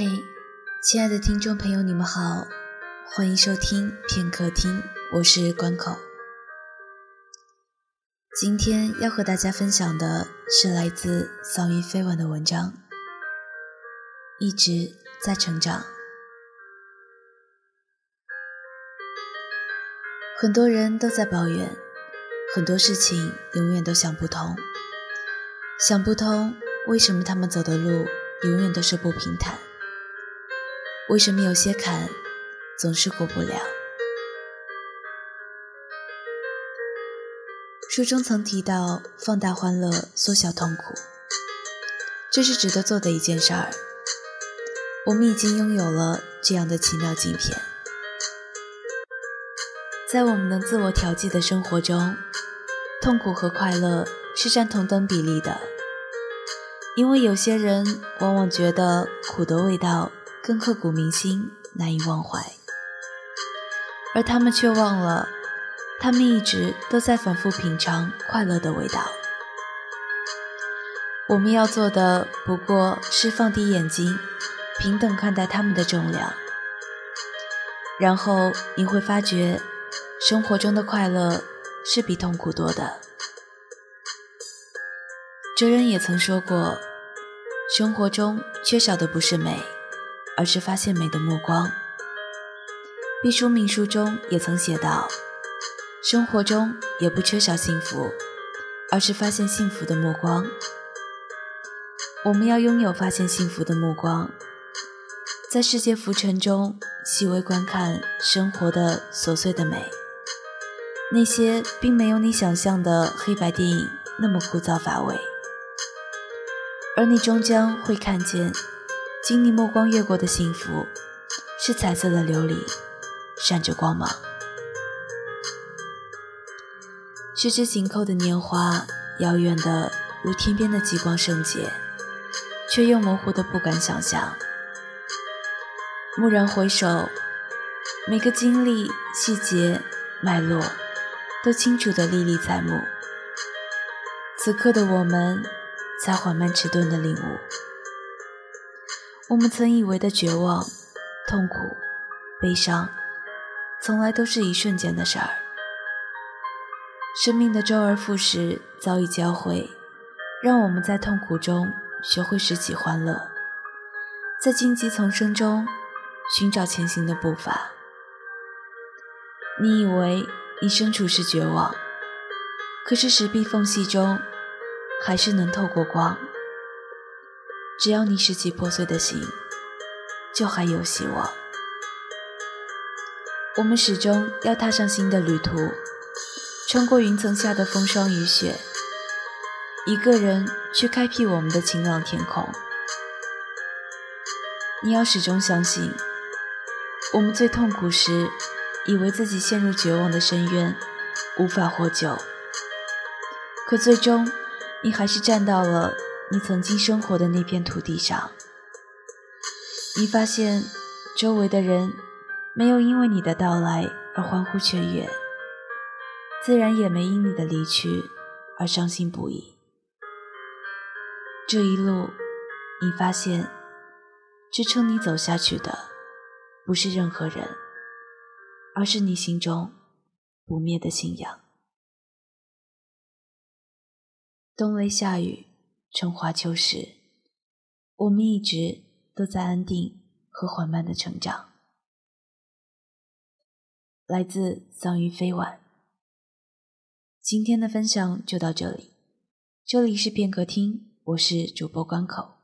嘿，亲爱的听众朋友，你们好，欢迎收听片刻听，我是关口。今天要和大家分享的是来自桑榆飞晚的文章，一直在成长。很多人都在抱怨，很多事情永远都想不通，想不通为什么他们走的路永远都是不平坦。为什么有些坎总是过不了？书中曾提到，放大欢乐，缩小痛苦，这是值得做的一件事儿。我们已经拥有了这样的奇妙镜片，在我们能自我调剂的生活中，痛苦和快乐是占同等比例的。因为有些人往往觉得苦的味道。更刻骨铭心，难以忘怀，而他们却忘了，他们一直都在反复品尝快乐的味道。我们要做的不过是放低眼睛，平等看待他们的重量，然后你会发觉，生活中的快乐是比痛苦多的。哲人也曾说过，生活中缺少的不是美。而是发现美的目光。毕淑敏书中也曾写道：“生活中也不缺少幸福，而是发现幸福的目光。”我们要拥有发现幸福的目光，在世界浮沉中细微观看生活的琐碎的美。那些并没有你想象的黑白电影那么枯燥乏味，而你终将会看见。经你目光越过的幸福，是彩色的琉璃，闪着光芒。十指紧扣的年华，遥远的如天边的极光圣洁，却又模糊的不敢想象。蓦然回首，每个经历、细节、脉络，都清楚的历历在目。此刻的我们，才缓慢迟钝的领悟。我们曾以为的绝望、痛苦、悲伤，从来都是一瞬间的事儿。生命的周而复始早已教会，让我们在痛苦中学会拾起欢乐，在荆棘丛生中寻找前行的步伐。你以为你身处是绝望，可是石壁缝隙中还是能透过光。只要你拾起破碎的心，就还有希望。我们始终要踏上新的旅途，穿过云层下的风霜雨雪，一个人去开辟我们的晴朗天空。你要始终相信，我们最痛苦时，以为自己陷入绝望的深渊，无法获救，可最终，你还是站到了。你曾经生活的那片土地上，你发现周围的人没有因为你的到来而欢呼雀跃，自然也没因你的离去而伤心不已。这一路，你发现支撑你走下去的不是任何人，而是你心中不灭的信仰。冬雷夏雨。春华秋实，我们一直都在安定和缓慢的成长。来自桑榆飞晚。今天的分享就到这里，这里是片刻听，我是主播关口。